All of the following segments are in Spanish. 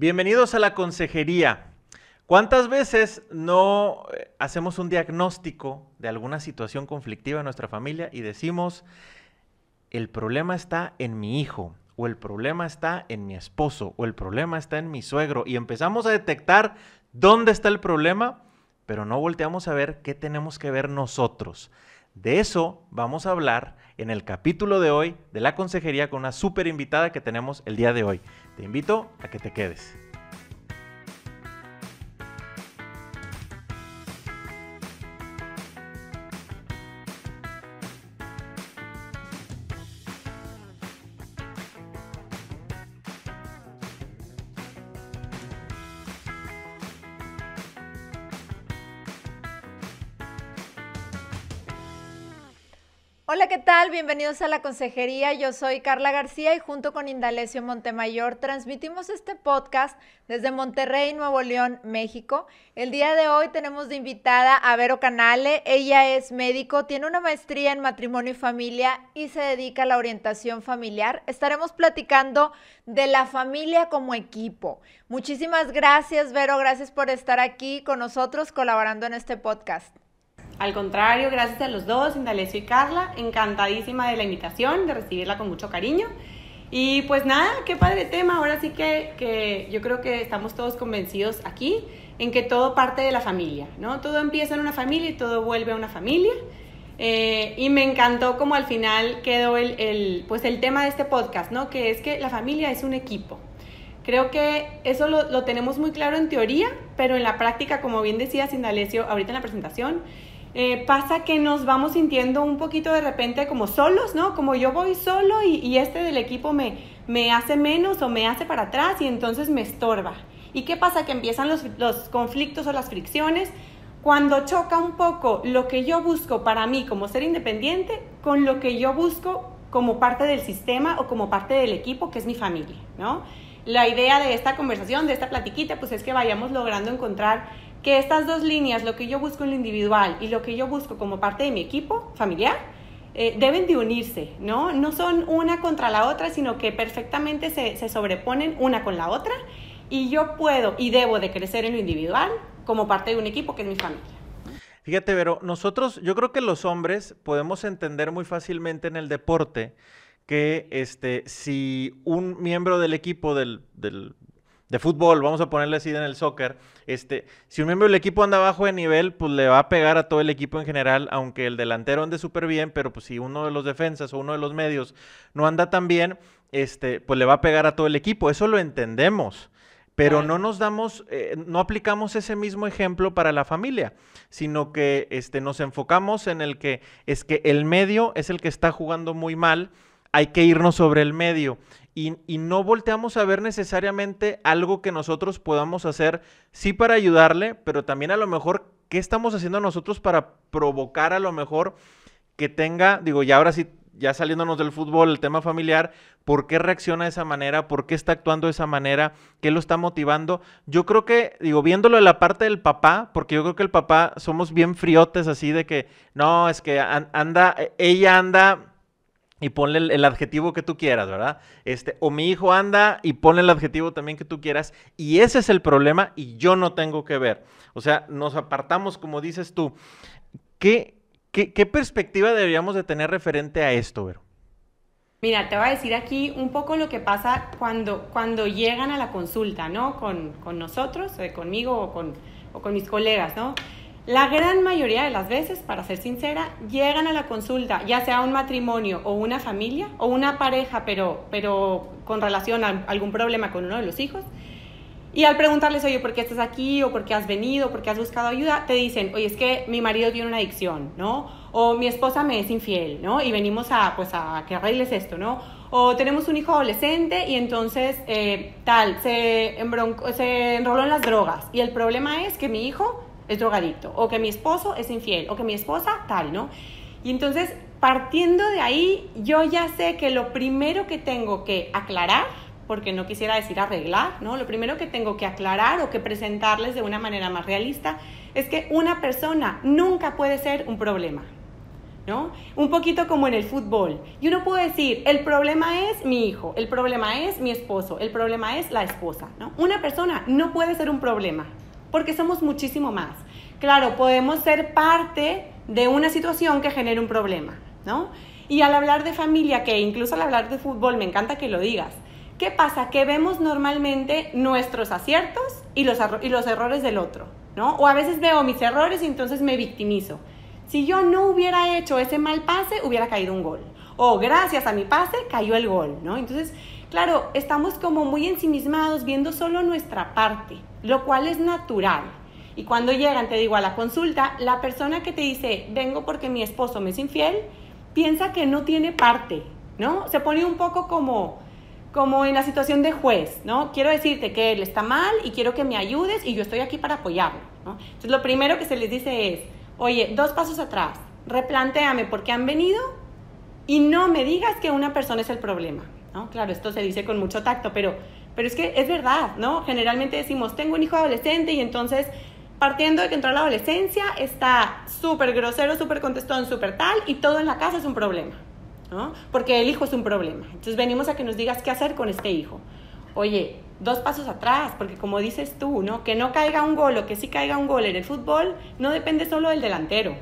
Bienvenidos a la consejería. ¿Cuántas veces no eh, hacemos un diagnóstico de alguna situación conflictiva en nuestra familia y decimos, el problema está en mi hijo, o el problema está en mi esposo, o el problema está en mi suegro, y empezamos a detectar dónde está el problema, pero no volteamos a ver qué tenemos que ver nosotros. De eso vamos a hablar en el capítulo de hoy de la consejería con una súper invitada que tenemos el día de hoy. Te invito a que te quedes. Bienvenidos a la consejería. Yo soy Carla García y junto con Indalecio Montemayor transmitimos este podcast desde Monterrey, Nuevo León, México. El día de hoy tenemos de invitada a Vero Canale. Ella es médico, tiene una maestría en matrimonio y familia y se dedica a la orientación familiar. Estaremos platicando de la familia como equipo. Muchísimas gracias, Vero. Gracias por estar aquí con nosotros colaborando en este podcast. Al contrario, gracias a los dos, Indalecio y Carla, encantadísima de la invitación, de recibirla con mucho cariño. Y pues nada, qué padre tema, ahora sí que, que yo creo que estamos todos convencidos aquí en que todo parte de la familia, ¿no? Todo empieza en una familia y todo vuelve a una familia. Eh, y me encantó como al final quedó el, el, pues el tema de este podcast, ¿no? Que es que la familia es un equipo. Creo que eso lo, lo tenemos muy claro en teoría, pero en la práctica, como bien decía Sindalesio ahorita en la presentación, eh, pasa que nos vamos sintiendo un poquito de repente como solos, ¿no? Como yo voy solo y, y este del equipo me, me, hace menos o me hace para atrás y entonces me estorba. ¿Y qué pasa? Que empiezan los, los conflictos o las fricciones cuando choca un poco lo que yo busco para mí como ser independiente con lo que yo busco como parte del sistema o como parte del equipo que es mi familia, ¿no? La idea de esta conversación, de esta platiquita, pues es que vayamos logrando encontrar que estas dos líneas, lo que yo busco en lo individual y lo que yo busco como parte de mi equipo familiar, eh, deben de unirse, ¿no? No son una contra la otra, sino que perfectamente se, se sobreponen una con la otra y yo puedo y debo de crecer en lo individual como parte de un equipo que es mi familia. Fíjate, pero nosotros, yo creo que los hombres podemos entender muy fácilmente en el deporte que este, si un miembro del equipo del, de fútbol, vamos a ponerle así en el soccer, este, si un miembro del equipo anda bajo de nivel, pues le va a pegar a todo el equipo en general, aunque el delantero ande súper bien, pero pues si uno de los defensas o uno de los medios no anda tan bien, este, pues le va a pegar a todo el equipo. Eso lo entendemos. Pero no nos damos, eh, no aplicamos ese mismo ejemplo para la familia, sino que este, nos enfocamos en el que es que el medio es el que está jugando muy mal, hay que irnos sobre el medio y, y, no volteamos a ver necesariamente algo que nosotros podamos hacer, sí para ayudarle, pero también a lo mejor qué estamos haciendo nosotros para provocar a lo mejor que tenga, digo, ya ahora sí, ya saliéndonos del fútbol, el tema familiar, ¿por qué reacciona de esa manera? ¿Por qué está actuando de esa manera? ¿Qué lo está motivando? Yo creo que, digo, viéndolo en la parte del papá, porque yo creo que el papá somos bien friotes así de que, no, es que anda, ella anda y ponle el, adjetivo que tú quieras, ¿verdad? Este, o mi hijo anda y ponle el adjetivo también que tú quieras, y ese es el problema y yo no tengo que ver. O sea, nos apartamos, como dices tú. ¿Qué, qué, qué perspectiva deberíamos de tener referente a esto, Vero? Mira, te voy a decir aquí un poco lo que pasa cuando, cuando llegan a la consulta, ¿no? Con, con nosotros, eh, conmigo o con, o con mis colegas, ¿no? La gran mayoría de las veces, para ser sincera, llegan a la consulta, ya sea un matrimonio o una familia o una pareja, pero, pero con relación a algún problema con uno de los hijos. Y al preguntarles, oye, ¿por qué estás aquí? ¿O por qué has venido? ¿Por qué has buscado ayuda? Te dicen, oye, es que mi marido tiene una adicción, ¿no? O mi esposa me es infiel, ¿no? Y venimos a, pues, a que arregles esto, ¿no? O tenemos un hijo adolescente y entonces, eh, tal, se, se enroló en las drogas. Y el problema es que mi hijo es drogadicto, o que mi esposo es infiel, o que mi esposa tal, ¿no? Y entonces, partiendo de ahí, yo ya sé que lo primero que tengo que aclarar, porque no quisiera decir arreglar, ¿no? Lo primero que tengo que aclarar o que presentarles de una manera más realista es que una persona nunca puede ser un problema. ¿no? Un poquito como en el fútbol. Y uno puede decir, el problema es mi hijo, el problema es mi esposo, el problema es la esposa, ¿no? Una persona no puede ser un problema, porque somos muchísimo más. Claro, podemos ser parte de una situación que genere un problema, ¿no? Y al hablar de familia, que incluso al hablar de fútbol, me encanta que lo digas, ¿qué pasa? Que vemos normalmente nuestros aciertos y los, y los errores del otro, ¿no? O a veces veo mis errores y entonces me victimizo. Si yo no hubiera hecho ese mal pase, hubiera caído un gol. O gracias a mi pase cayó el gol, ¿no? Entonces, claro, estamos como muy ensimismados viendo solo nuestra parte, lo cual es natural. Y cuando llegan, te digo, a la consulta, la persona que te dice, vengo porque mi esposo me es infiel, piensa que no tiene parte, ¿no? Se pone un poco como, como en la situación de juez, ¿no? Quiero decirte que él está mal y quiero que me ayudes y yo estoy aquí para apoyarlo, ¿no? Entonces, lo primero que se les dice es, Oye, dos pasos atrás, replantéame por qué han venido y no me digas que una persona es el problema. ¿no? Claro, esto se dice con mucho tacto, pero, pero es que es verdad, ¿no? Generalmente decimos, tengo un hijo adolescente y entonces, partiendo de que entró a la adolescencia, está súper grosero, súper contestón, súper tal, y todo en la casa es un problema, ¿no? Porque el hijo es un problema. Entonces venimos a que nos digas qué hacer con este hijo. Oye, dos pasos atrás, porque como dices tú, ¿no? Que no caiga un gol o que sí caiga un gol en el fútbol no depende solo del delantero.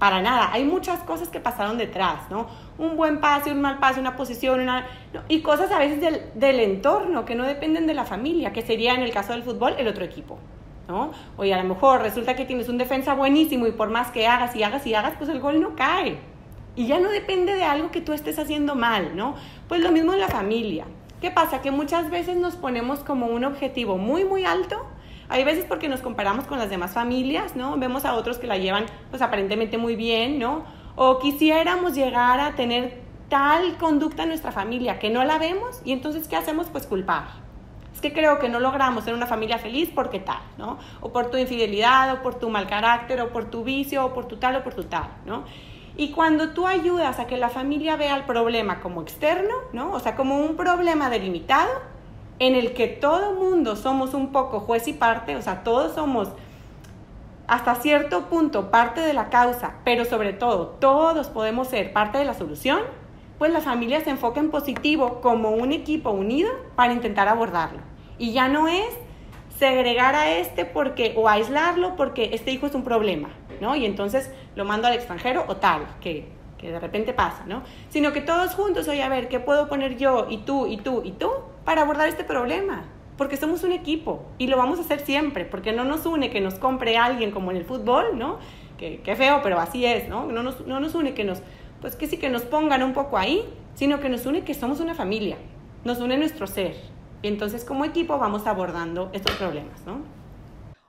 Para nada, hay muchas cosas que pasaron detrás, ¿no? Un buen pase, un mal pase, una posición, una, y cosas a veces del, del, entorno que no dependen de la familia, que sería en el caso del fútbol el otro equipo, ¿no? Oye, a lo mejor resulta que tienes un defensa buenísimo y por más que hagas y hagas y hagas, pues el gol no cae. Y ya no depende de algo que tú estés haciendo mal, ¿no? Pues lo mismo en la familia. ¿Qué pasa? Que muchas veces nos ponemos como un objetivo muy, muy alto. Hay veces porque nos comparamos con las demás familias, ¿no? Vemos a otros que la llevan, pues aparentemente muy bien, ¿no? O quisiéramos llegar a tener tal conducta en nuestra familia que no la vemos y entonces, ¿qué hacemos? Pues culpar. Es que creo que no logramos ser una familia feliz porque tal, ¿no? O por tu infidelidad, o por tu mal carácter, o por tu vicio, o por tu tal, o por tu tal, ¿no? Y cuando tú ayudas a que la familia vea el problema como externo, ¿no? O sea, como un problema delimitado, en el que todo mundo somos un poco juez y parte, o sea, todos somos hasta cierto punto parte de la causa, pero sobre todo todos podemos ser parte de la solución, pues la familia se enfoca en positivo como un equipo unido para intentar abordarlo. Y ya no es segregar a este porque o aislarlo porque este hijo es un problema, ¿no? Y entonces lo mando al extranjero o tal, que, que de repente pasa, ¿no? Sino que todos juntos, oye, a ver, ¿qué puedo poner yo y tú y tú y tú para abordar este problema? Porque somos un equipo y lo vamos a hacer siempre, porque no nos une que nos compre alguien como en el fútbol, ¿no? Que, que feo, pero así es, ¿no? No nos, no nos une que nos, pues que sí que nos pongan un poco ahí, sino que nos une que somos una familia, nos une nuestro ser. Entonces como equipo vamos abordando estos problemas, ¿no?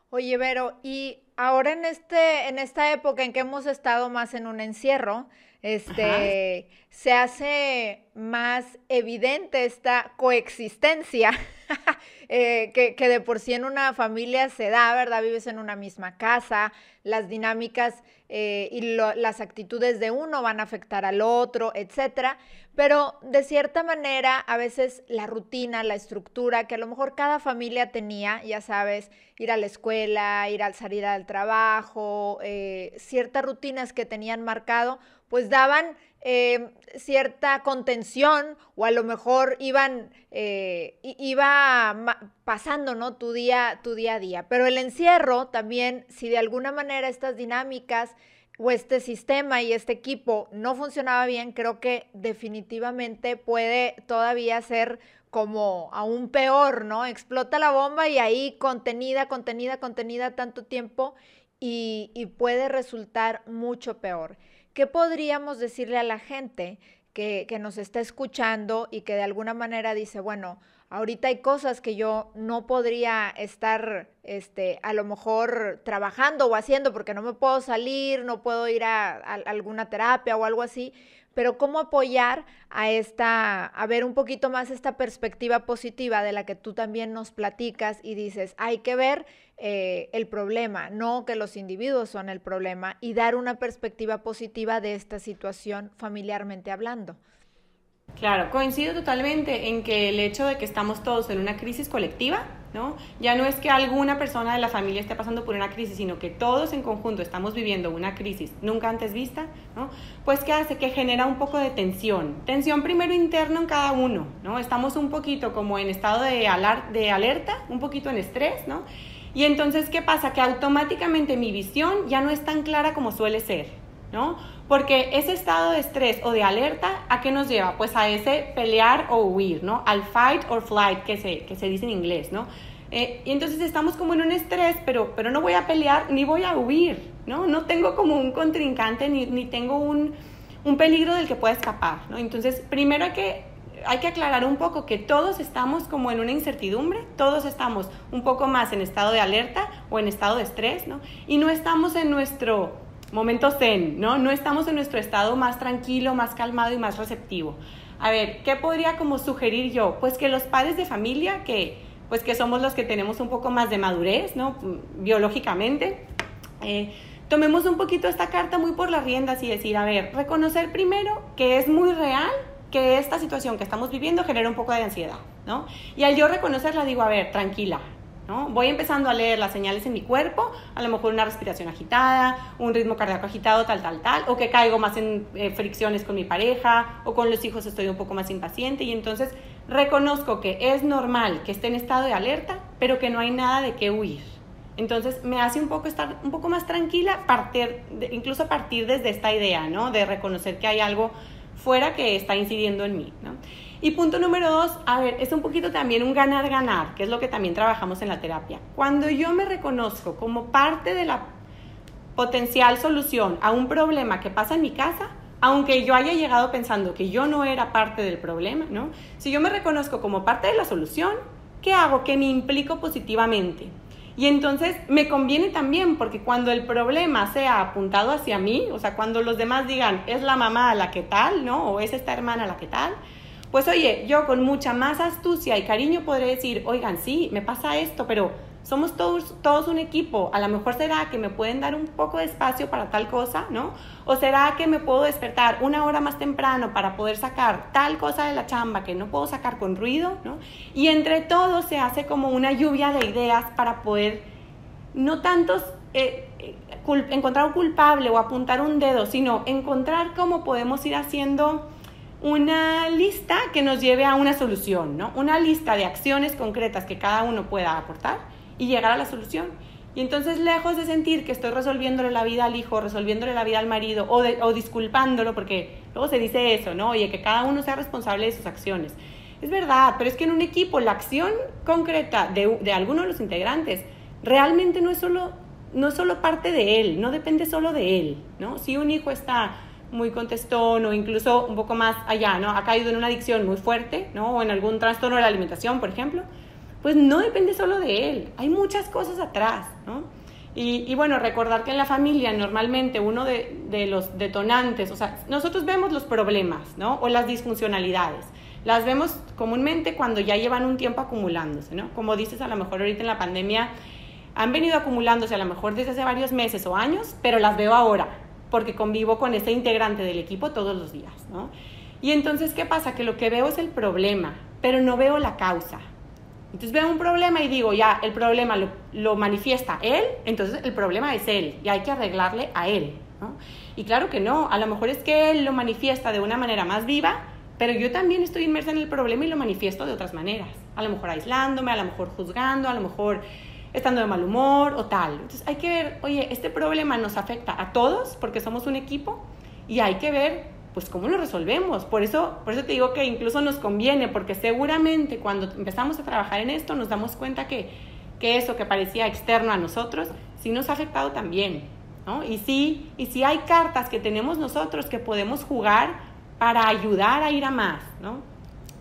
Oye, Vero, y ahora en, este, en esta época en que hemos estado más en un encierro, este, se hace más evidente esta coexistencia eh, que, de por sí en una familia se da, ¿verdad? Vives en una misma casa, las dinámicas eh, y las actitudes de uno van a afectar al otro, etcétera. Pero de cierta manera, a veces la rutina, la estructura que a lo mejor cada familia tenía, ya sabes, ir a la escuela, ir al salir al trabajo, eh, ciertas rutinas que tenían marcado, pues daban eh, cierta contención o a lo mejor iban, eh, iba pasando, ¿no? Tu día, tu día a día. Pero el encierro también, si de alguna manera estas dinámicas o este sistema y este equipo no funcionaba bien, creo que definitivamente puede todavía ser como aún peor, ¿no? Explota la bomba y ahí contenida, contenida, contenida tanto tiempo y puede resultar mucho peor. ¿Qué podríamos decirle a la gente que, que, nos está escuchando y que de alguna manera dice, bueno, ahorita hay cosas que yo no podría estar, este, a lo mejor trabajando o haciendo porque no me puedo salir, no puedo ir a, a alguna terapia o algo así, pero cómo apoyar a esta, a ver un poquito más esta perspectiva positiva de la que tú también nos platicas y dices, hay que ver eh, el problema, no que los individuos son el problema y dar una perspectiva positiva de esta situación familiarmente hablando. Claro, coincido totalmente en que el hecho de que estamos todos en una crisis colectiva, ¿no? Ya no es que alguna persona de la familia esté pasando por una crisis, sino que todos en conjunto estamos viviendo una crisis nunca antes vista, ¿no? Pues ¿qué hace? Que genera un poco de tensión. Tensión primero interno en cada uno, ¿no? Estamos un poquito como en estado de, de alerta, un poquito en estrés, ¿no? Y entonces, ¿qué pasa? Que automáticamente mi visión ya no es tan clara como suele ser, ¿no? Porque ese estado de estrés o de alerta, ¿a qué nos lleva? Pues a ese pelear o huir, ¿no? Al fight or flight, que se, que se dice en inglés, ¿no? Eh, y entonces estamos como en un estrés, pero, pero no voy a pelear ni voy a huir, ¿no? No tengo como un contrincante ni, ni tengo un, un, peligro del que pueda escapar, ¿no? Entonces, primero hay que, hay que aclarar un poco que todos estamos como en una incertidumbre, todos estamos un poco más en estado de alerta o en estado de estrés, ¿no? Y no estamos en nuestro momento zen, ¿no? No estamos en nuestro estado más tranquilo, más calmado y más receptivo. A ver, ¿qué podría como sugerir yo? Pues que los padres de familia, que pues que somos los que tenemos un poco más de madurez, ¿no? Biológicamente, eh, tomemos un poquito esta carta muy por las riendas y decir, a ver, reconocer primero que es muy real que esta situación que estamos viviendo genera un poco de ansiedad, ¿no? Y al yo reconocerla digo, a ver, tranquila, Voy empezando a leer las señales en mi cuerpo, a lo mejor una respiración agitada, un ritmo cardíaco agitado, tal, tal, tal, o que caigo más en eh, fricciones con mi pareja, o con los hijos estoy un poco más impaciente, y entonces reconozco que es normal que esté en estado de alerta, pero que no hay nada de qué huir. Entonces me hace un poco estar un poco más tranquila, partir, incluso partir desde esta idea, ¿no? De reconocer que hay algo fuera que está incidiendo en mí, ¿no? Y punto número dos, a ver, es un poquito también un ganar-ganar, que es lo que también trabajamos en la terapia. Cuando yo me reconozco como parte de la potencial solución a un problema que pasa en mi casa, aunque yo haya llegado pensando que yo no era parte del problema, ¿no? Si yo me reconozco como parte de la solución, ¿qué hago? Que me implico positivamente. Y entonces me conviene también porque cuando el problema sea apuntado hacia mí, o sea, cuando los demás digan, es la mamá la que tal, ¿no? O es esta hermana la que tal, pues oye, yo con mucha más astucia y cariño podré decir, oigan, sí, me pasa esto, pero somos todos, todos un equipo. A lo mejor será que me pueden dar un poco de espacio para tal cosa, ¿no? O será que me puedo despertar una hora más temprano para poder sacar tal cosa de la chamba que no puedo sacar con ruido, ¿no? Y entre todos se hace como una lluvia de ideas para poder, no tantos... Eh, eh, encontrar un culpable o apuntar un dedo, sino encontrar cómo podemos ir haciendo una lista que nos lleve a una solución, ¿no? Una lista de acciones concretas que cada uno pueda aportar y llegar a la solución. Y entonces, lejos de sentir que estoy resolviéndole la vida al hijo, resolviéndole la vida al marido o, o disculpándolo, porque luego se dice eso, ¿no? Oye, que cada uno sea responsable de sus acciones. Es verdad, pero es que en un equipo la acción concreta de, de alguno de los integrantes realmente no es, solo, no es solo parte de él, no depende solo de él, ¿no? Si un hijo está muy contestón o incluso un poco más allá, ¿no? Ha caído en una adicción muy fuerte, ¿no? O en algún trastorno de la alimentación, por ejemplo, pues no depende solo de él, hay muchas cosas atrás, ¿no? Y, bueno, recordar que en la familia normalmente uno de, de, los detonantes, o sea, nosotros vemos los problemas, ¿no? O las disfuncionalidades. Las vemos comúnmente cuando ya llevan un tiempo acumulándose, ¿no? Como dices, a lo mejor ahorita en la pandemia han venido acumulándose a lo mejor desde hace varios meses o años, pero las veo ahora, porque convivo con ese integrante del equipo todos los días, ¿no? Y entonces, ¿qué pasa? Que lo que veo es el problema, pero no veo la causa. Entonces veo un problema y digo, ya, el problema lo, manifiesta él, entonces el problema es él y hay que arreglarle a él, ¿no? Y claro que no, a lo mejor es que él lo manifiesta de una manera más viva, pero yo también estoy inmersa en el problema y lo manifiesto de otras maneras. A lo mejor aislándome, a lo mejor juzgando, a lo mejor estando de mal humor o tal. Entonces hay que ver, oye, este problema nos afecta a todos porque somos un equipo y hay que ver pues cómo lo resolvemos. Por eso, por eso te digo que incluso nos conviene, porque seguramente cuando empezamos a trabajar en esto nos damos cuenta que, que eso que parecía externo a nosotros sí nos ha afectado también. ¿no? Y, sí, y sí hay cartas que tenemos nosotros que podemos jugar para ayudar a ir a más. ¿no?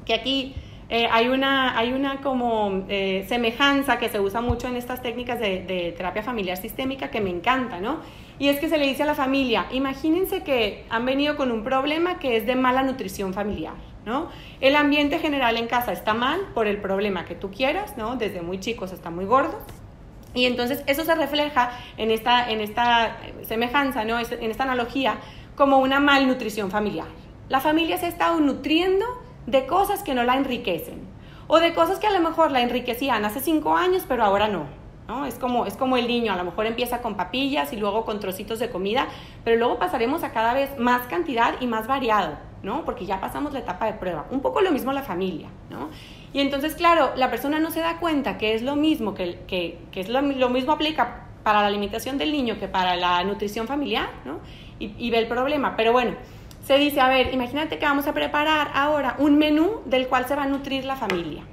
Que aquí eh, hay, una, hay una como eh, semejanza que se usa mucho en estas técnicas de, terapia familiar sistémica que me encanta, ¿no? Y es que se le dice a la familia, imagínense que han venido con un problema que es de mala nutrición familiar, ¿no? El ambiente general en casa está mal por el problema que tú quieras, ¿no? Desde muy chicos hasta muy gordos. Y entonces eso se refleja en esta, en esta semejanza, ¿no? En esta analogía como una malnutrición familiar. La familia se ha estado nutriendo de cosas que no la enriquecen o de cosas que a lo mejor la enriquecían hace cinco años, pero ahora no. ¿no? Es, como, es como el niño, a lo mejor empieza con papillas y luego con trocitos de comida, pero luego pasaremos a cada vez más cantidad y más variado, ¿no? porque ya pasamos la etapa de prueba. Un poco lo mismo la familia. ¿no? Y entonces, claro, la persona no se da cuenta que es lo mismo, que, que, que es lo, lo, mismo aplica para la alimentación del niño que para la nutrición familiar, ¿no? y, y ve el problema. Pero bueno, se dice, a ver, imagínate que vamos a preparar ahora un menú del cual se va a nutrir la familia.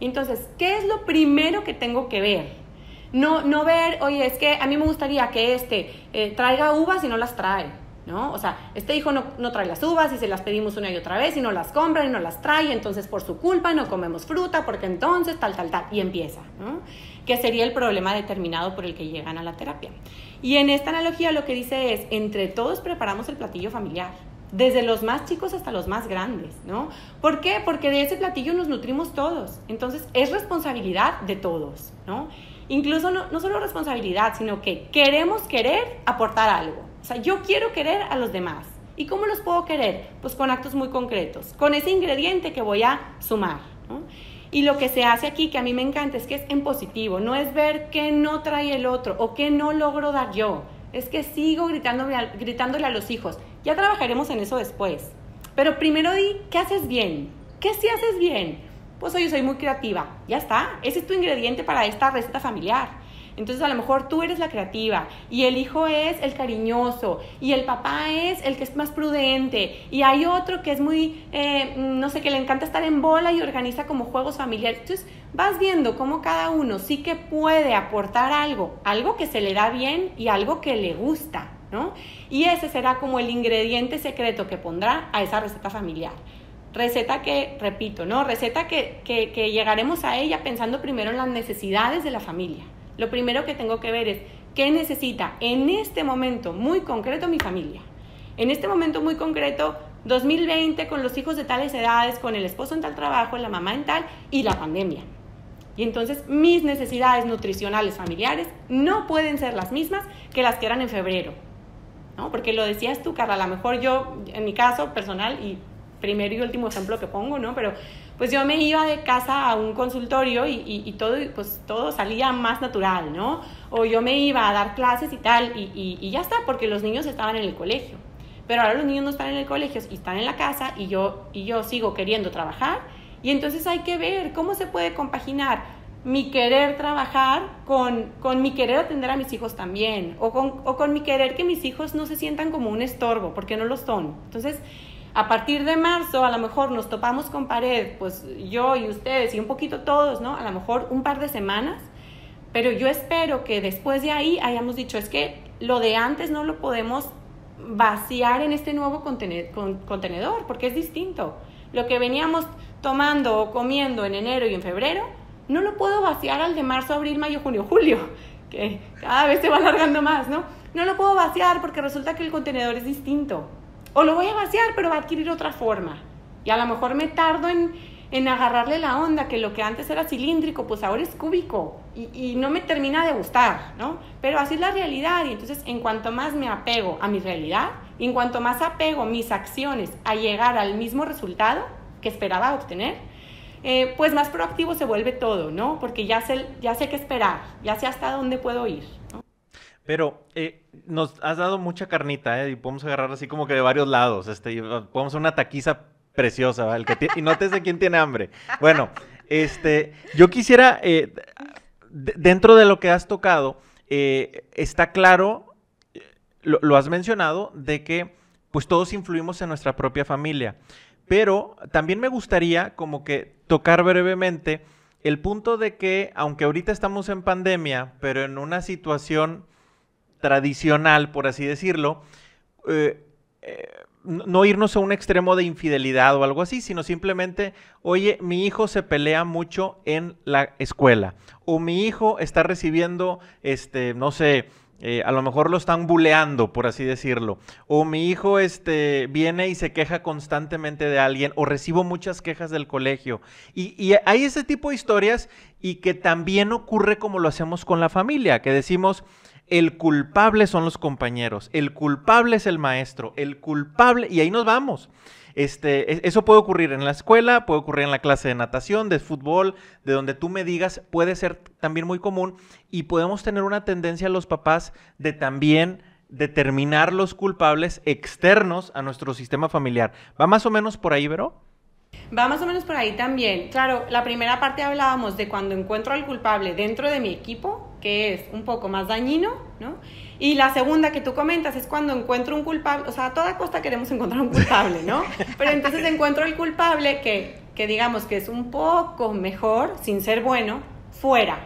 Entonces, ¿qué es lo primero que tengo que ver? No, no ver, oye, es que a mí me gustaría que este eh, traiga uvas y no las trae, ¿no? O sea, este hijo no, no, trae las uvas y se las pedimos una y otra vez y no las compra y no las trae, entonces por su culpa no comemos fruta porque entonces tal, tal, tal, y empieza, ¿no? Que sería el problema determinado por el que llegan a la terapia. Y en esta analogía lo que dice es, entre todos preparamos el platillo familiar desde los más chicos hasta los más grandes, ¿no? ¿Por qué? Porque de ese platillo nos nutrimos todos. Entonces, es responsabilidad de todos, ¿no? Incluso no, solo responsabilidad, sino que queremos querer aportar algo. O sea, yo quiero querer a los demás. ¿Y cómo los puedo querer? Pues con actos muy concretos, con ese ingrediente que voy a sumar. Y lo que se hace aquí, que a mí me encanta, es que es en positivo, no es ver qué no trae el otro o qué no logro dar yo, es que sigo gritándole a, los hijos. Ya trabajaremos en eso después. Pero primero di, ¿qué haces bien? ¿Qué si haces bien? Pues oye, soy muy creativa. Ya está. Ese es tu ingrediente para esta receta familiar. Entonces a lo mejor tú eres la creativa y el hijo es el cariñoso y el papá es el que es más prudente y hay otro que es muy, eh, no sé, que le encanta estar en bola y organiza como juegos familiares. Entonces vas viendo cómo cada uno sí que puede aportar algo, algo que se le da bien y algo que le gusta, ¿no? Y ese será como el ingrediente secreto que pondrá a esa receta familiar receta que, repito, ¿no? Receta que, llegaremos a ella pensando primero en las necesidades de la familia. Lo primero que tengo que ver es qué necesita en este momento muy concreto mi familia. En este momento muy concreto, 2020, con los hijos de tales edades, con el esposo en tal trabajo, la mamá en tal y la pandemia. Y entonces mis necesidades nutricionales familiares no pueden ser las mismas que las que eran en febrero. ¿no? Porque lo decías tú, Carla, a lo mejor yo, en mi caso personal, y primero y último ejemplo que pongo, ¿no? Pero pues yo me iba de casa a un consultorio y, y, todo, pues todo salía más natural, ¿no? O yo me iba a dar clases y tal, y, y, ya está, porque los niños estaban en el colegio. Pero ahora los niños no están en el colegio y están en la casa y yo, y yo sigo queriendo trabajar. Y entonces hay que ver cómo se puede compaginar mi querer trabajar con, con mi querer atender a mis hijos también, o con, o con mi querer que mis hijos no se sientan como un estorbo, porque no lo son. Entonces, a partir de marzo a lo mejor nos topamos con pared, pues yo y ustedes y un poquito todos, ¿no? A lo mejor un par de semanas, pero yo espero que después de ahí hayamos dicho, es que lo de antes no lo podemos vaciar en este nuevo contenedor, porque es distinto. Lo que veníamos tomando o comiendo en enero y en febrero, no lo puedo vaciar al de marzo, abril, mayo, junio, julio, que cada vez se va alargando más, ¿no? No lo puedo vaciar porque resulta que el contenedor es distinto. O lo voy a vaciar, pero va a adquirir otra forma. Y a lo mejor me tardo en, en agarrarle la onda, que lo que antes era cilíndrico, pues ahora es cúbico. Y, y, no me termina de gustar, ¿no? Pero así es la realidad. Y entonces, en cuanto más me apego a mi realidad, en cuanto más apego mis acciones a llegar al mismo resultado que esperaba obtener, eh, pues más proactivo se vuelve todo, ¿no? Porque ya sé, ya sé qué esperar, ya sé hasta dónde puedo ir. Pero eh, nos has dado mucha carnita, ¿eh? Y podemos agarrar así como que de varios lados. Este, y podemos hacer una taquiza preciosa, ¿vale? El que y te de quién tiene hambre. Bueno, este, yo quisiera, eh, dentro de lo que has tocado, eh, está claro, lo, lo, has mencionado, de que pues todos influimos en nuestra propia familia. Pero también me gustaría como que tocar brevemente el punto de que, aunque ahorita estamos en pandemia, pero en una situación tradicional, por así decirlo, eh, eh, no irnos a un extremo de infidelidad o algo así, sino simplemente, oye, mi hijo se pelea mucho en la escuela, o mi hijo está recibiendo, este, no sé, eh, a lo mejor lo están buleando, por así decirlo. O mi hijo este, viene y se queja constantemente de alguien, o recibo muchas quejas del colegio. Y, y, hay ese tipo de historias y que también ocurre como lo hacemos con la familia, que decimos, el culpable son los compañeros, el culpable es el maestro, el culpable, y ahí nos vamos. Este, e, eso puede ocurrir en la escuela, puede ocurrir en la clase de natación, de fútbol, de donde tú me digas, puede ser también muy común y podemos tener una tendencia los papás de también determinar los culpables externos a nuestro sistema familiar. ¿Va más o menos por ahí, Vero? Va más o menos por ahí también. Claro, la primera parte hablábamos de cuando encuentro al culpable dentro de mi equipo, que es un poco más dañino, ¿no? Y la segunda que tú comentas es cuando encuentro un culpable, o sea, a toda costa queremos encontrar un culpable, ¿no? Pero entonces encuentro el culpable que, que digamos que es un poco mejor, sin ser bueno, fuera.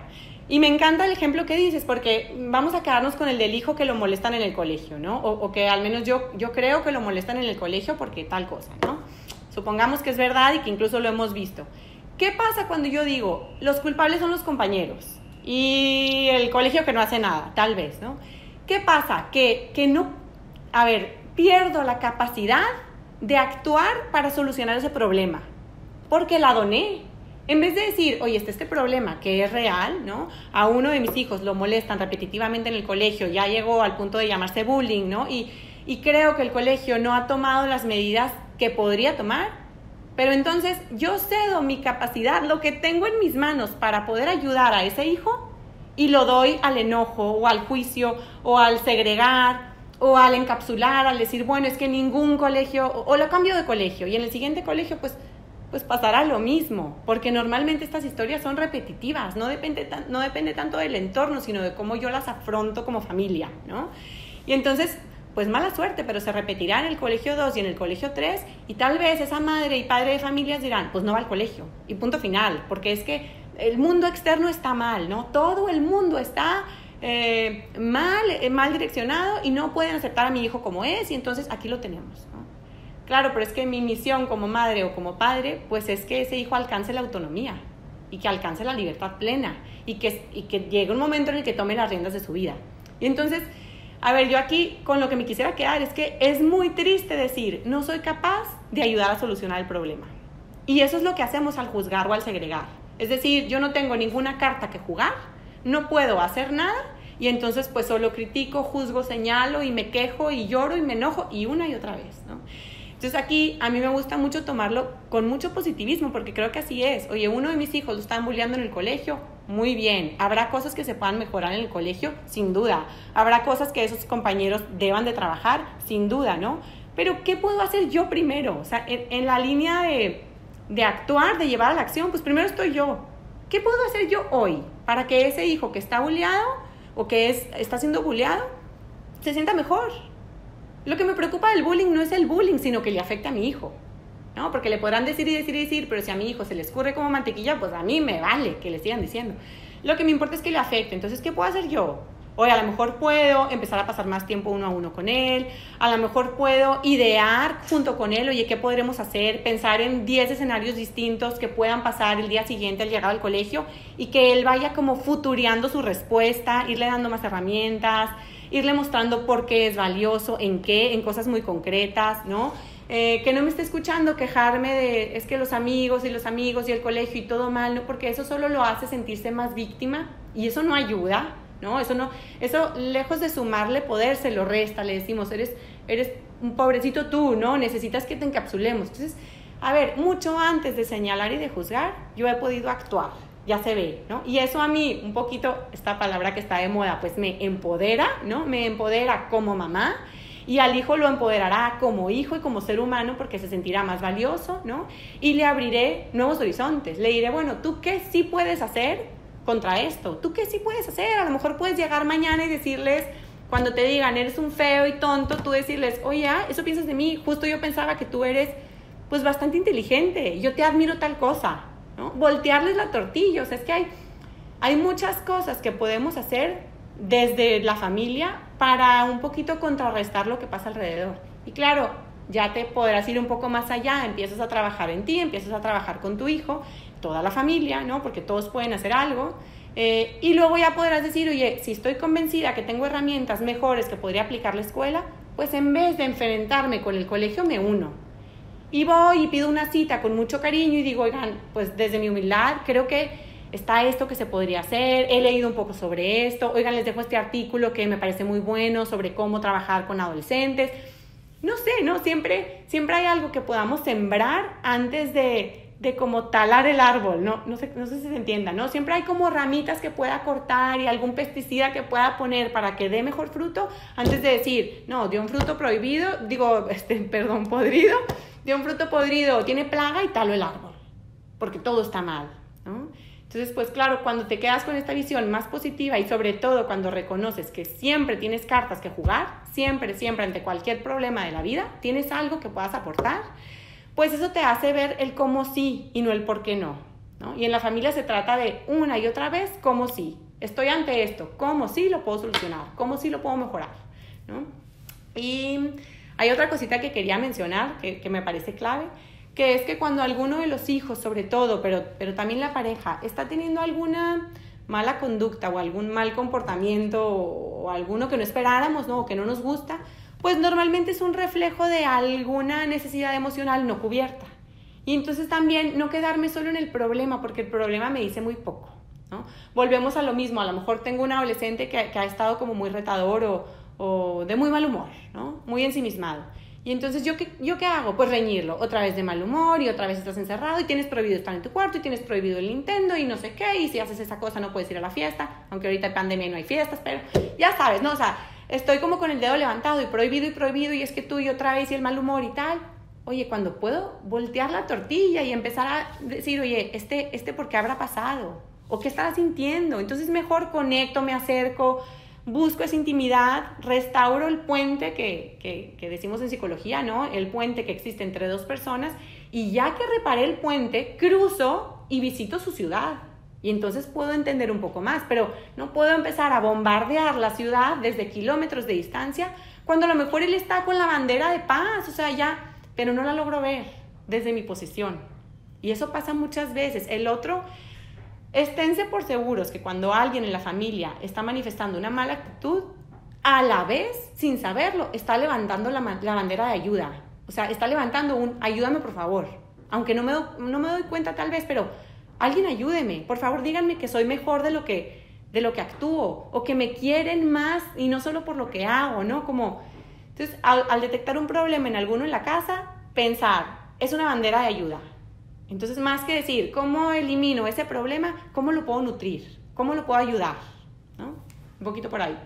Y me encanta el ejemplo que dices, porque vamos a quedarnos con el del hijo que lo molestan en el colegio, ¿no? O, o que al menos yo, yo creo que lo molestan en el colegio porque tal cosa, ¿no? Supongamos que es verdad y que incluso lo hemos visto. ¿Qué pasa cuando yo digo, los culpables son los compañeros y el colegio que no hace nada, tal vez, ¿no? ¿Qué pasa? Que, que no, a ver, pierdo la capacidad de actuar para solucionar ese problema, porque la doné. En vez de decir, oye, este, este problema que es real, ¿no? A uno de mis hijos lo molestan repetitivamente en el colegio, ya llegó al punto de llamarse bullying, ¿no? Y, y creo que el colegio no ha tomado las medidas que podría tomar, pero entonces yo cedo mi capacidad, lo que tengo en mis manos para poder ayudar a ese hijo y lo doy al enojo o al juicio o al segregar o al encapsular, al decir, bueno, es que ningún colegio, o, lo cambio de colegio y en el siguiente colegio pues, pues pasará lo mismo, porque normalmente estas historias son repetitivas, no depende, no depende tanto del entorno, sino de cómo yo las afronto como familia, ¿no? Y entonces pues mala suerte, pero se repetirá en el colegio 2 y en el colegio 3 y tal vez esa madre y padre de familias dirán, pues no va al colegio y punto final, porque es que el mundo externo está mal, ¿no? Todo el mundo está eh, mal, eh, mal direccionado y no pueden aceptar a mi hijo como es y entonces aquí lo tenemos, ¿no? Claro, pero es que mi misión como madre o como padre, pues es que ese hijo alcance la autonomía y que alcance la libertad plena y que, y que llegue un momento en el que tome las riendas de su vida. Y entonces a ver, yo aquí con lo que me quisiera quedar es que es muy triste decir, no soy capaz de ayudar a solucionar el problema. Y eso es lo que hacemos al juzgar o al segregar. Es decir, yo no tengo ninguna carta que jugar, no puedo hacer nada y entonces pues solo critico, juzgo, señalo y me quejo y lloro y me enojo y una y otra vez, ¿no? Entonces aquí a mí me gusta mucho tomarlo con mucho positivismo porque creo que así es. Oye, uno de mis hijos lo están bulleando en el colegio, muy bien. Habrá cosas que se puedan mejorar en el colegio, sin duda. Habrá cosas que esos compañeros deban de trabajar, sin duda, ¿no? Pero ¿qué puedo hacer yo primero? O sea, en, la línea de, de actuar, de llevar a la acción, pues primero estoy yo. ¿Qué puedo hacer yo hoy para que ese hijo que está bulleado o que es, está siendo bulleado se sienta mejor? Lo que me preocupa del bullying no es el bullying, sino que le afecta a mi hijo. ¿no? Porque le podrán decir y decir y decir, pero si a mi hijo se le escurre como mantequilla, pues a mí me vale que le sigan diciendo. Lo que me importa es que le afecte. Entonces, ¿qué puedo hacer yo? Hoy a lo mejor puedo empezar a pasar más tiempo uno a uno con él, a lo mejor puedo idear junto con él, oye, ¿qué podremos hacer? Pensar en 10 escenarios distintos que puedan pasar el día siguiente al llegar al colegio y que él vaya como futureando su respuesta, irle dando más herramientas, irle mostrando por qué es valioso, en qué, en cosas muy concretas, ¿no? Eh, que no me esté escuchando quejarme de es que los amigos y los amigos y el colegio y todo mal, ¿no? Porque eso solo lo hace sentirse más víctima y eso no ayuda, ¿no? Eso no, eso lejos de sumarle poder se lo resta, le decimos, eres, eres un pobrecito tú, ¿no? Necesitas que te encapsulemos. Entonces, a ver, mucho antes de señalar y de juzgar, yo he podido actuar, ya se ve, ¿no? Y eso a mí, un poquito, esta palabra que está de moda, pues me empodera, ¿no? Me empodera como mamá y al hijo lo empoderará como hijo y como ser humano porque se sentirá más valioso, ¿no? Y le abriré nuevos horizontes. Le diré, bueno, ¿tú qué sí puedes hacer contra esto? ¿Tú qué sí puedes hacer? A lo mejor puedes llegar mañana y decirles, cuando te digan, eres un feo y tonto, tú decirles, oye, eso piensas de mí, justo yo pensaba que tú eres pues bastante inteligente, yo te admiro tal cosa, Voltearles la tortilla, o sea, es que hay, hay muchas cosas que podemos hacer desde la familia para un poquito contrarrestar lo que pasa alrededor. Y claro, ya te podrás ir un poco más allá, empiezas a trabajar en ti, empiezas a trabajar con tu hijo, toda la familia, ¿no? Porque todos pueden hacer algo. Eh, y luego ya podrás decir, oye, si estoy convencida que tengo herramientas mejores que podría aplicar la escuela, pues en vez de enfrentarme con el colegio, me uno. Y voy y pido una cita con mucho cariño y digo, oigan, pues desde mi humildad creo que está esto que se podría hacer, he leído un poco sobre esto, oigan, les dejo este artículo que me parece muy bueno sobre cómo trabajar con adolescentes. No sé, ¿no? Siempre, siempre hay algo que podamos sembrar antes de, de como talar el árbol, ¿no? No sé, no sé si se entienda, ¿no? Siempre hay como ramitas que pueda cortar y algún pesticida que pueda poner para que dé mejor fruto antes de decir, no, dio un fruto prohibido, digo, este, perdón, podrido, un fruto podrido, tiene plaga y talo el árbol, porque todo está mal, ¿no? Entonces, pues claro, cuando te quedas con esta visión más positiva y sobre todo cuando reconoces que siempre tienes cartas que jugar, siempre, siempre ante cualquier problema de la vida, tienes algo que puedas aportar, pues eso te hace ver el cómo sí y no el por qué no. ¿no? Y en la familia se trata de una y otra vez cómo sí. Estoy ante esto, cómo sí lo puedo solucionar, cómo sí lo puedo mejorar. ¿no? Y hay otra cosita que quería mencionar que, me parece clave que es que cuando alguno de los hijos, sobre todo, pero, pero también la pareja, está teniendo alguna mala conducta o algún mal comportamiento o, alguno que no esperáramos, ¿no? O que no nos gusta, pues normalmente es un reflejo de alguna necesidad emocional no cubierta. Y entonces también no quedarme solo en el problema, porque el problema me dice muy poco. Volvemos a lo mismo, a lo mejor tengo un adolescente que, que ha estado como muy retador o, o de muy mal humor, ¿no? muy ensimismado. Y entonces, ¿yo qué, ¿yo qué hago? Pues reñirlo. Otra vez de mal humor y otra vez estás encerrado y tienes prohibido estar en tu cuarto y tienes prohibido el Nintendo y no sé qué. Y si haces esa cosa no puedes ir a la fiesta. Aunque ahorita hay pandemia y no hay fiestas, pero ya sabes, ¿no? O sea, estoy como con el dedo levantado y prohibido y prohibido y es que tú y otra vez y el mal humor y tal. Oye, cuando puedo voltear la tortilla y empezar a decir, oye, este, este ¿por qué habrá pasado? ¿O qué estará sintiendo? Entonces mejor conecto, me acerco, busco esa intimidad, restauro el puente que, que, decimos en psicología, ¿no? El puente que existe entre dos personas y ya que reparé el puente, cruzo y visito su ciudad. Y entonces puedo entender un poco más, pero no puedo empezar a bombardear la ciudad desde kilómetros de distancia cuando a lo mejor él está con la bandera de paz, o sea, ya, pero no la logro ver desde mi posición. Y eso pasa muchas veces. El otro Esténse por seguros que cuando alguien en la familia está manifestando una mala actitud, a la vez, sin saberlo, está levantando la, bandera de ayuda. O sea, está levantando un ayúdame por favor. Aunque no me, no me doy cuenta tal vez, pero alguien ayúdeme. Por favor, díganme que soy mejor de lo que, de lo que actúo o que me quieren más y no solo por lo que hago, ¿no? Como, entonces, al detectar un problema en alguno en la casa, pensar, es una bandera de ayuda entonces, más que decir, ¿cómo elimino ese problema? ¿Cómo lo puedo nutrir? ¿Cómo lo puedo ayudar? ¿No? Un poquito por ahí.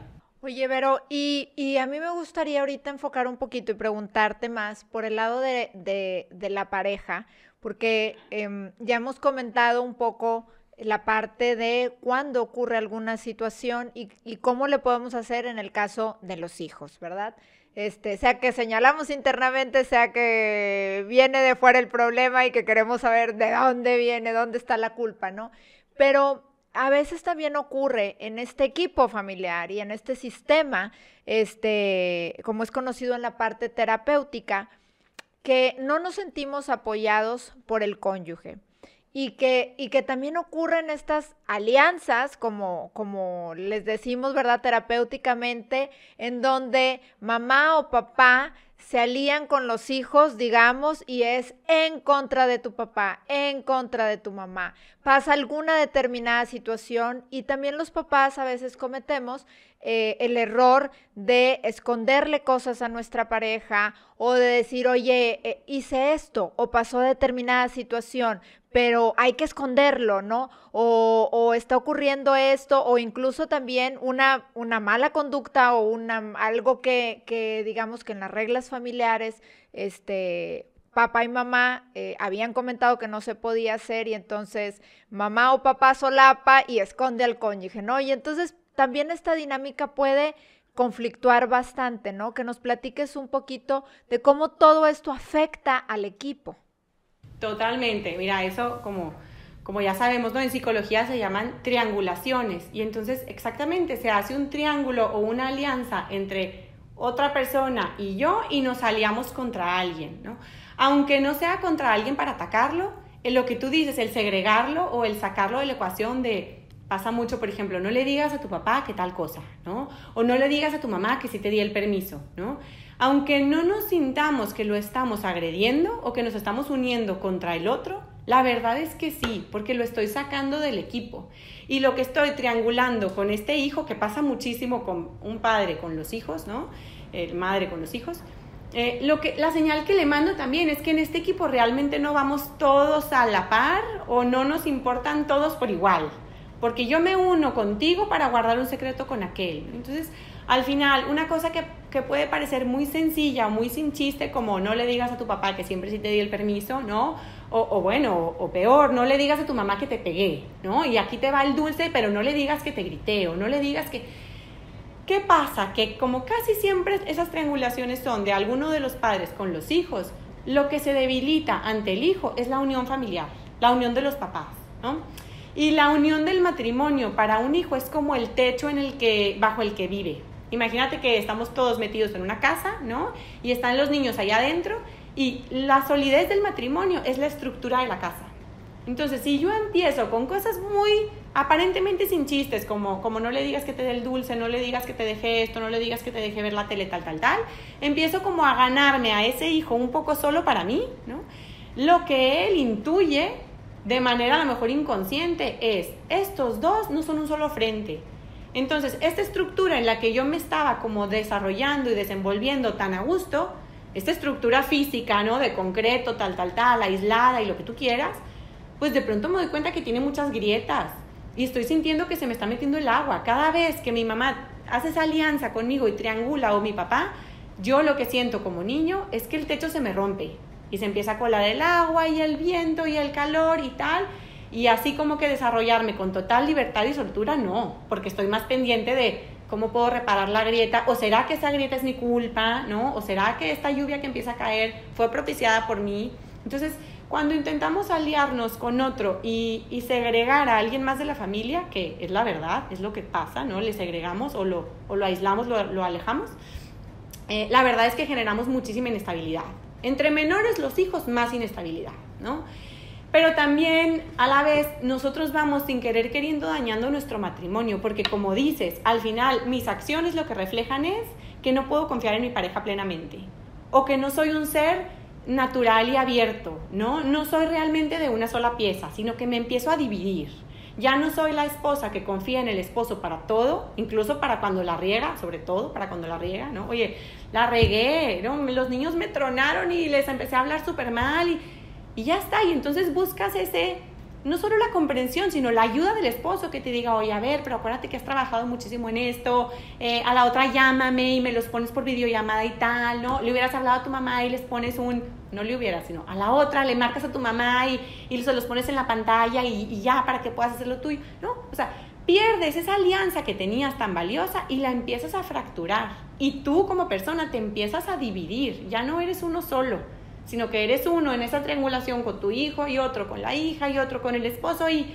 Oye, Vero, y, a mí me gustaría ahorita enfocar un poquito y preguntarte más por el lado de, la pareja, porque em, ya hemos comentado un poco la parte de cuándo ocurre alguna situación y, y, cómo le podemos hacer en el caso de los hijos, ¿verdad? Este, sea que señalamos internamente, sea que viene de fuera el problema y que queremos saber de dónde viene, dónde está la culpa, ¿no? Pero a veces también ocurre en este equipo familiar y en este sistema, este, como es conocido en la parte terapéutica, que no nos sentimos apoyados por el cónyuge y que, y que también ocurren estas alianzas, como, como les decimos, ¿verdad? Terapéuticamente, en donde mamá o papá se alían con los hijos, digamos, y es en contra de tu papá, en contra de tu mamá. Pasa alguna determinada situación y también los papás a veces cometemos eh, el error de esconderle cosas a nuestra pareja o de decir, oye, eh, hice esto o pasó determinada situación, pero hay que esconderlo, ¿no? O, está ocurriendo esto, o incluso también una, una mala conducta o una, algo que, que, digamos que en las reglas familiares, este, papá y mamá eh, habían comentado que no se podía hacer y entonces mamá o papá solapa y esconde al cónyuge, ¿no? Y entonces también esta dinámica puede conflictuar bastante, ¿no? Que nos platiques un poquito de cómo todo esto afecta al equipo. Totalmente, mira, eso como, como ya sabemos, ¿no? En psicología se llaman triangulaciones y entonces exactamente se hace un triángulo o una alianza entre otra persona y yo y nos aliamos contra alguien, ¿no? Aunque no sea contra alguien para atacarlo, en lo que tú dices, el segregarlo o el sacarlo de la ecuación de Pasa mucho, por ejemplo, no le digas a tu papá que tal cosa, ¿no? O no le digas a tu mamá que si te di el permiso, ¿no? Aunque no nos sintamos que lo estamos agrediendo o que nos estamos uniendo contra el otro, La verdad es que sí, porque lo estoy sacando del equipo. Y lo que estoy triangulando con este hijo, que pasa muchísimo con un padre con los hijos, ¿no? El madre con los hijos. Eh, lo que, la señal que le mando también es que en este equipo realmente no vamos todos a la par o no nos importan todos por igual. Porque yo me uno contigo para guardar un secreto con aquel. Entonces, al final, una cosa que, que, puede parecer muy sencilla o muy sin chiste, como no le digas a tu papá que siempre sí te di el permiso, ¿no? O, bueno, o, peor, no le digas a tu mamá que te pegué, ¿no? Y aquí te va el dulce, pero no le digas que te grité, o no le digas que... ¿Qué pasa? Que como casi siempre esas triangulaciones son de alguno de los padres con los hijos, lo que se debilita ante el hijo es la unión familiar, la unión de los papás, ¿no? Y la unión del matrimonio para un hijo es como el techo en el que, bajo el que vive. Imagínate que estamos todos metidos en una casa, ¿no? Y están los niños allá adentro y la solidez del matrimonio es la estructura de la casa. Entonces, si yo empiezo con cosas muy aparentemente sin chistes, como, como no le digas que te dé el dulce, no le digas que te deje esto, no le digas que te deje ver la tele, tal, tal, tal, empiezo como a ganarme a ese hijo un poco solo para mí, ¿no? Lo que él intuye de manera a lo mejor inconsciente es, estos dos no son un solo frente, entonces, esta estructura en la que yo me estaba como desarrollando y desenvolviendo tan a gusto, esta estructura física, ¿no? De concreto, tal, tal, tal, aislada y lo que tú quieras, pues de pronto me doy cuenta que tiene muchas grietas y estoy sintiendo que se me está metiendo el agua. Cada vez que mi mamá hace esa alianza conmigo y triangula o mi papá, yo lo que siento como niño es que el techo se me rompe y se empieza a colar el agua y el viento y el calor y tal y así como que desarrollarme con total libertad y soltura, no, porque estoy más pendiente de cómo puedo reparar la grieta, o será que esa grieta es mi culpa, ¿no? O será que esta lluvia que empieza a caer fue propiciada por mí. Entonces, cuando intentamos aliarnos con otro y, segregar a alguien más de la familia, que es la verdad, es lo que pasa, ¿no? Le segregamos o lo, o lo aislamos, lo, alejamos, eh, la verdad es que generamos muchísima inestabilidad. Entre menores los hijos, más inestabilidad, ¿no? pero también a la vez nosotros vamos sin querer queriendo dañando nuestro matrimonio, porque como dices, al final mis acciones lo que reflejan es que no puedo confiar en mi pareja plenamente, o que no soy un ser natural y abierto, ¿no? No soy realmente de una sola pieza, sino que me empiezo a dividir. Ya no soy la esposa que confía en el esposo para todo, incluso para cuando la riega, sobre todo para cuando la riega, ¿no? Oye, la regué. Los niños me tronaron y les empecé a hablar súper mal y y ya está, y entonces buscas ese, no solo la comprensión, sino la ayuda del esposo que te diga, oye, a ver, pero acuérdate que has trabajado muchísimo en esto, eh, a la otra llámame y me los pones por videollamada y tal, ¿no? Le hubieras hablado a tu mamá y les pones un, no le hubieras, sino a la otra, le marcas a tu mamá y, y se los pones en la pantalla y, ya para que puedas hacer lo tuyo, ¿no? O sea, pierdes esa alianza que tenías tan valiosa y la empiezas a fracturar. Y tú como persona te empiezas a dividir, ya no eres uno solo sino que eres uno en esa triangulación con tu hijo y otro con la hija y otro con el esposo y,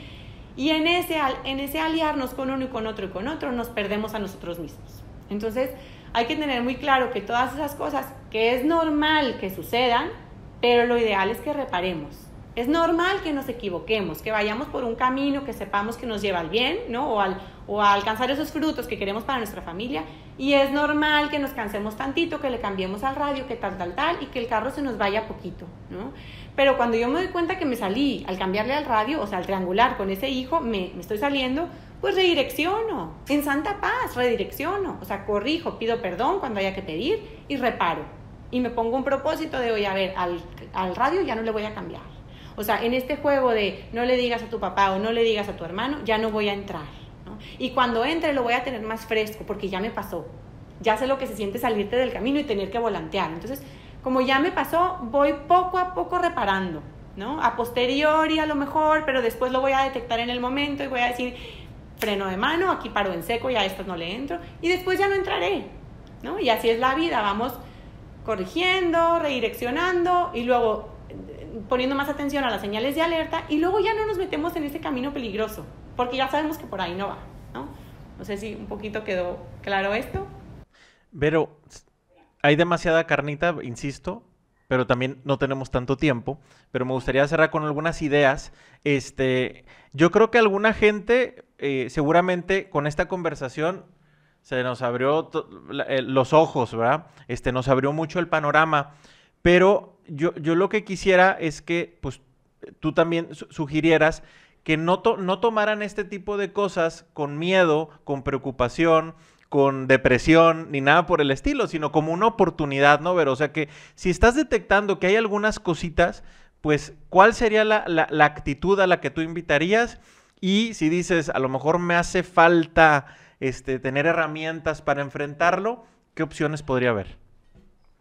y en, ese, en ese aliarnos con uno y con otro y con otro nos perdemos a nosotros mismos. Entonces hay que tener muy claro que todas esas cosas que es normal que sucedan, pero lo ideal es que reparemos. Es normal que nos equivoquemos, que vayamos por un camino que sepamos que nos lleva al bien, ¿no? O, al, o a alcanzar esos frutos que queremos para nuestra familia. Y es normal que nos cansemos tantito, que le cambiemos al radio, que tal, tal, tal, y que el carro se nos vaya poquito, ¿no? Pero cuando yo me doy cuenta que me salí al cambiarle al radio, o sea, al triangular con ese hijo, me, me estoy saliendo, pues redirecciono. En santa paz, redirecciono. O sea, corrijo, pido perdón cuando haya que pedir y reparo. Y me pongo un propósito de, oye, a ver, al, al radio ya no le voy a cambiar o sea, en este juego de no le digas a tu papá o no le digas a tu hermano, ya no voy a entrar. Y cuando entre lo voy a tener más fresco porque ya me pasó. Ya sé lo que se siente salirte del camino y tener que volantear. Entonces, como ya me pasó, voy poco a poco reparando. ¿no? A posteriori a lo mejor, pero después lo voy a detectar en el momento y voy a decir, freno de mano, aquí paro en seco y a esto no le entro. Y después ya no entraré. ¿no? Y así es la vida, vamos corrigiendo, redireccionando y luego poniendo más atención a las señales de alerta y luego ya no nos metemos en ese camino peligroso, porque ya sabemos que por ahí no va, ¿no? No sé si un poquito quedó claro esto. Pero hay demasiada carnita, insisto, pero también no tenemos tanto tiempo. Pero me gustaría cerrar con algunas ideas. Este, yo creo que alguna gente, eh, seguramente con esta conversación, se nos abrió eh, los ojos, ¿verdad? Este, nos abrió mucho el panorama. Pero yo, yo lo que quisiera es que, pues, tú también sugirieras que no, no tomaran este tipo de cosas con miedo, con preocupación, con depresión ni nada por el estilo, sino como una oportunidad, ¿no, Pero O sea que si estás detectando que hay algunas cositas, pues, ¿cuál sería la, la, actitud a la que tú invitarías? Y si dices, a lo mejor me hace falta este, tener herramientas para enfrentarlo, ¿qué opciones podría haber?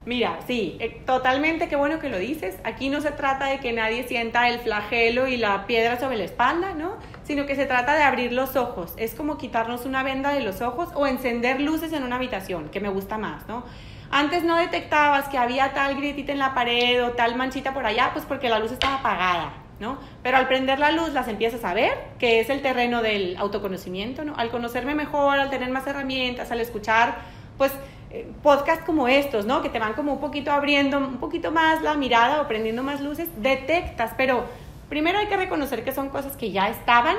Mira, sí, eh, totalmente, qué bueno que lo dices. Aquí no se trata de que nadie sienta el flagelo y la piedra sobre la espalda, ¿no? Sino que se trata de abrir los ojos. Es como quitarnos una venda de los ojos o encender luces en una habitación, que me gusta más, ¿no? Antes no detectabas que había tal grietita en la pared o tal manchita por allá, pues porque la luz estaba apagada, ¿no? Pero al prender la luz las empiezas a ver, que es el terreno del autoconocimiento, ¿no? Al conocerme mejor, al tener más herramientas, al escuchar, pues eh, podcast como estos, ¿no? Que te van como un poquito abriendo un poquito más la mirada o prendiendo más luces, detectas, pero primero hay que reconocer que son cosas que ya estaban,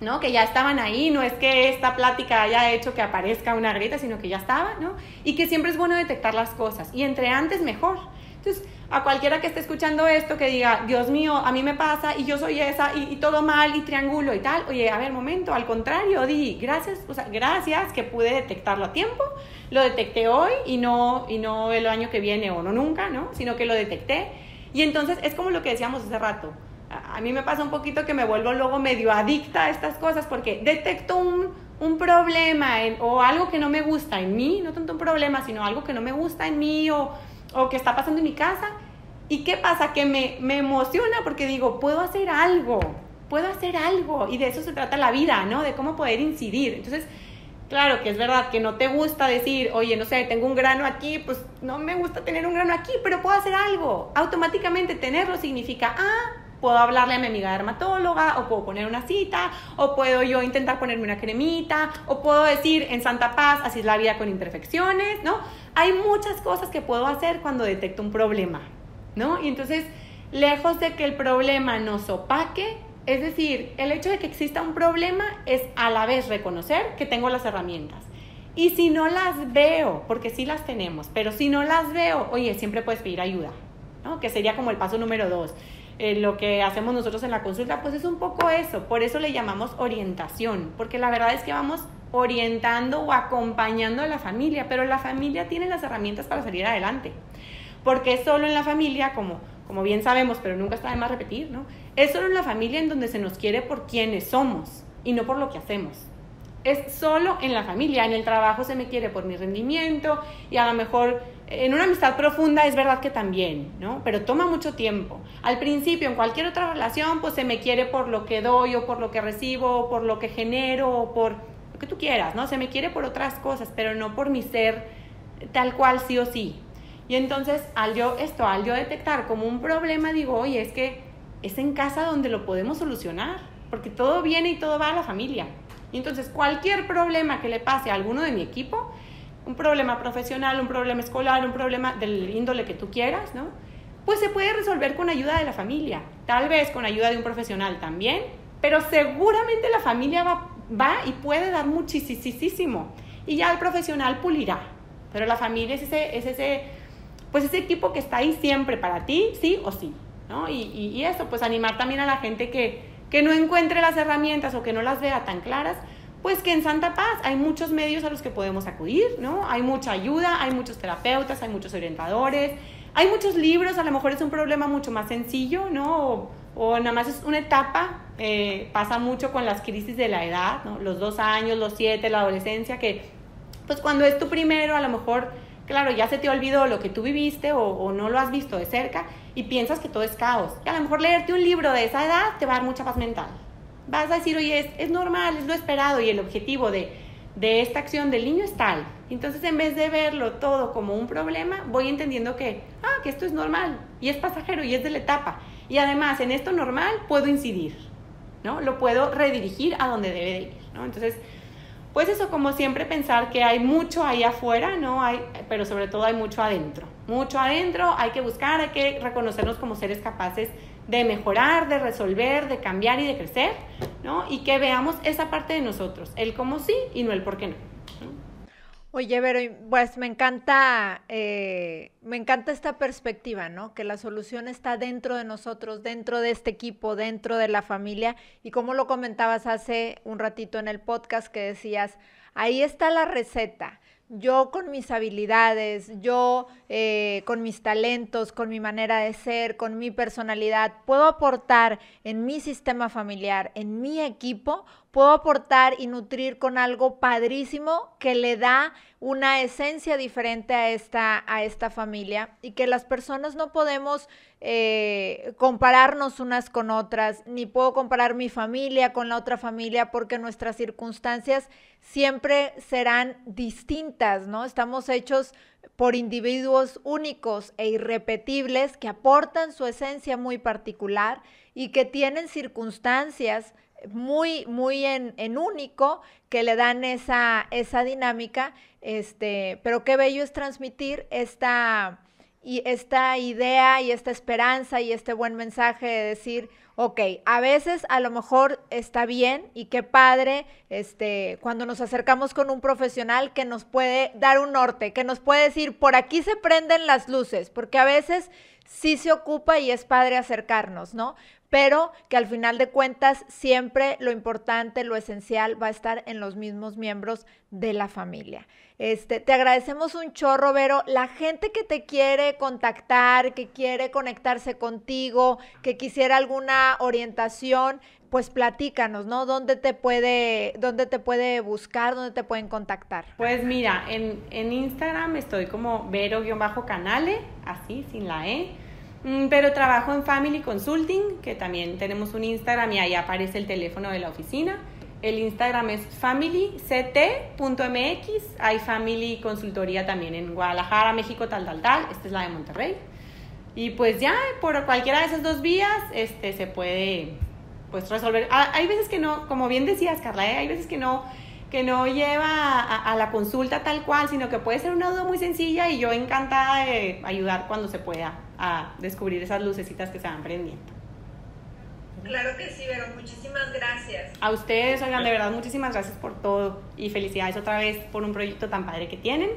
¿no? Que ya estaban ahí, no es que esta plática haya hecho que aparezca una grieta, sino que ya estaba, ¿no? Y que siempre es bueno detectar las cosas, y entre antes mejor. Entonces, a cualquiera que esté escuchando esto, que diga, Dios mío, a mí me pasa y yo soy esa y, todo mal y triángulo y tal, oye, a ver, momento, al contrario, di, gracias, o sea, gracias que pude detectarlo a tiempo, lo detecté hoy y no, y no el año que viene o no nunca, ¿no? Sino que lo detecté. Y entonces es como lo que decíamos hace rato. A, mí me pasa un poquito que me vuelvo luego medio adicta a estas cosas porque detecto un, un problema o algo que no me gusta en mí, no tanto un problema, sino algo que no me gusta en mí o o que está pasando en mi casa. ¿Y qué pasa? Que me, me emociona porque digo, puedo hacer algo, puedo hacer algo. Y de eso se trata la vida, ¿no? De cómo poder incidir. Entonces, claro que es verdad que no te gusta decir, oye, no sé, tengo un grano aquí, pues no me gusta tener un grano aquí, pero puedo hacer algo. Automáticamente tenerlo significa, ah, puedo hablarle a mi amiga dermatóloga, o puedo poner una cita, o puedo yo intentar ponerme una cremita, o puedo decir en Santa Paz, así es la vida con imperfecciones, ¿no? Hay muchas cosas que puedo hacer cuando detecto un problema, ¿no? Y entonces, lejos de que el problema nos opaque, es decir, el hecho de que exista un problema es a la vez reconocer que tengo las herramientas. Y si no las veo, porque sí las tenemos, pero si no las veo, oye, siempre puedes pedir ayuda, ¿no? Que sería como el paso número dos. Eh, lo que hacemos nosotros en la consulta, pues es un poco eso. Por eso le llamamos orientación, porque la verdad es que vamos orientando o acompañando a la familia, pero la familia tiene las herramientas para salir adelante. Porque solo en la familia, como, como bien sabemos, pero nunca está de más repetir, ¿no? Es solo en la familia en donde se nos quiere por quienes somos y no por lo que hacemos es solo en la familia. En el trabajo se me quiere por mi rendimiento y a lo mejor en una amistad profunda es verdad que también, ¿no? Pero toma mucho tiempo. Al principio, en cualquier otra relación, pues se me quiere por lo que doy o por lo que recibo o por lo que genero o por lo que tú quieras, ¿no? Se me quiere por otras cosas, pero no por mi ser tal cual sí o sí. Y entonces, al yo esto, al yo detectar como un problema, digo, oye, es que es en casa donde lo podemos solucionar, porque todo viene y todo va a la familia. Y entonces cualquier problema que le pase a alguno de mi equipo, un problema profesional, un problema escolar, un problema del índole que tú quieras, ¿no? Pues se puede resolver con ayuda de la familia, tal vez con ayuda de un profesional también, pero seguramente la familia va, va y puede dar muchísimo y ya el profesional pulirá, pero la familia es ese, es ese, pues ese equipo que está ahí siempre para ti, sí o sí, ¿no? Y, y, eso, pues animar también a la gente que, que no encuentre las herramientas o que no las vea tan claras, pues que en Santa Paz hay muchos medios a los que podemos acudir, ¿no? Hay mucha ayuda, hay muchos terapeutas, hay muchos orientadores, hay muchos libros, a lo mejor es un problema mucho más sencillo, ¿no? O, nada más es una etapa, eh, pasa mucho con las crisis de la edad, ¿no? Los dos años, los siete, la adolescencia, que pues cuando es tu primero, a lo mejor, claro, ya se te olvidó lo que tú viviste o, no lo has visto de cerca y piensas que todo es caos. Y a lo mejor leerte un libro de esa edad te va a dar mucha paz mental. Vas a decir, oye, es, es normal, es lo esperado y el objetivo de, de esta acción del niño es tal. Entonces, en vez de verlo todo como un problema, voy entendiendo que, ah, que esto es normal y es pasajero y es de la etapa. Y además, en esto normal puedo incidir, ¿no? Lo puedo redirigir a donde debe de ir, ¿no? Entonces, pues eso, como siempre, pensar que hay mucho ahí afuera, ¿no? Hay, pero sobre todo hay mucho adentro. Mucho adentro, hay que buscar, hay que reconocernos como seres capaces de mejorar, de resolver, de cambiar y de crecer, ¿no? Y que veamos esa parte de nosotros, el cómo sí y no el por qué no. Oye, pero pues me encanta eh, me encanta esta perspectiva, ¿no? Que la solución está dentro de nosotros, dentro de este equipo, dentro de la familia. Y como lo comentabas hace un ratito en el podcast que decías, ahí está la receta yo con mis habilidades, yo eh, con mis talentos, con mi manera de ser, con mi personalidad, puedo aportar en mi sistema familiar, en mi equipo, puedo aportar y nutrir con algo padrísimo que le da una esencia diferente a esta, a esta familia y que las personas no podemos eh, compararnos unas con otras, ni puedo comparar mi familia con la otra familia porque nuestras circunstancias siempre serán distintas, ¿no? Estamos hechos por individuos únicos e irrepetibles que aportan su esencia muy particular y que tienen circunstancias muy, muy en, único que le dan esa, esa dinámica, este, pero qué bello es transmitir esta, y esta idea y esta esperanza y este buen mensaje de decir, ok, a veces a lo mejor está bien y qué padre, este, cuando nos acercamos con un profesional que nos puede dar un norte, que nos puede decir, por aquí se prenden las luces, porque a veces sí se ocupa y es padre acercarnos, ¿no? Pero que al final de cuentas siempre lo importante, lo esencial va a estar en los mismos miembros de la familia. Este, te agradecemos un chorro, Vero. La gente que te quiere contactar, que quiere conectarse contigo, que quisiera alguna orientación, pues platícanos, ¿no? ¿Dónde te puede, dónde te puede buscar, dónde te pueden contactar? Pues mira, en, en Instagram estoy como Vero-canale, así, sin la E. Mm, pero trabajo en Family Consulting, que también tenemos un Instagram y ahí aparece el teléfono de la oficina. El Instagram es familyct.mx. Hay Family Consultoría también en Guadalajara, México, tal, tal, tal. Esta es la de Monterrey. Y pues ya, por cualquiera de esas dos vías, este, se puede pues resolver. Ah, hay veces que no, como bien decías, Carla, ¿eh? hay veces que no que no lleva a, la consulta tal cual, sino que puede ser una duda muy sencilla y yo encantada de ayudar cuando se pueda a descubrir esas lucecitas que se van prendiendo. Claro que sí, pero muchísimas gracias. A ustedes, oigan, de verdad, muchísimas gracias por todo y felicidades otra vez por un proyecto tan padre que tienen.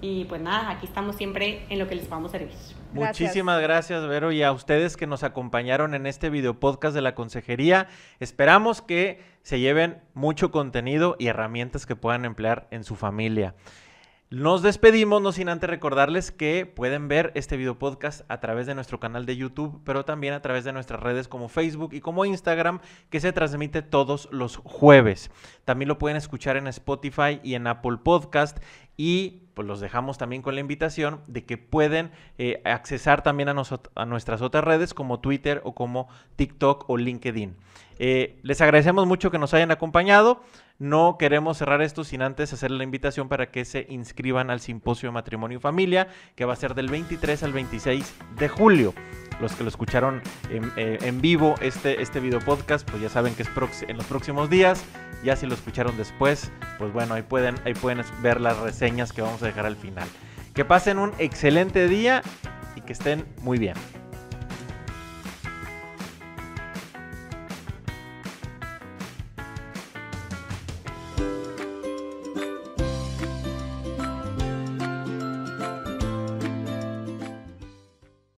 Y pues nada, aquí estamos siempre en lo que les vamos a servir. Muchísimas gracias, Vero, y a ustedes que nos acompañaron en este video podcast de la consejería. Esperamos que se lleven mucho contenido y herramientas que puedan emplear en su familia. Nos despedimos, no sin antes recordarles que pueden ver este video podcast a través de nuestro canal de YouTube, pero también a través de nuestras redes como Facebook y como Instagram, que se transmite todos los jueves. También lo pueden escuchar en Spotify y en Apple Podcast. Y pues los dejamos también con la invitación de que pueden eh, accesar también a, nuestras otras redes como Twitter o como TikTok o LinkedIn. Eh, les agradecemos mucho que nos hayan acompañado. No queremos cerrar esto sin antes hacer la invitación para que se inscriban al Simposio de Matrimonio y Familia, que va a ser del 23 al 26 de julio. Los que lo escucharon en, eh, vivo este, este video podcast, pues ya saben que es en los próximos días. Ya si lo escucharon después, pues bueno, ahí pueden, ahí pueden ver las reseñas que vamos a dejar al final. Que pasen un excelente día y que estén muy bien.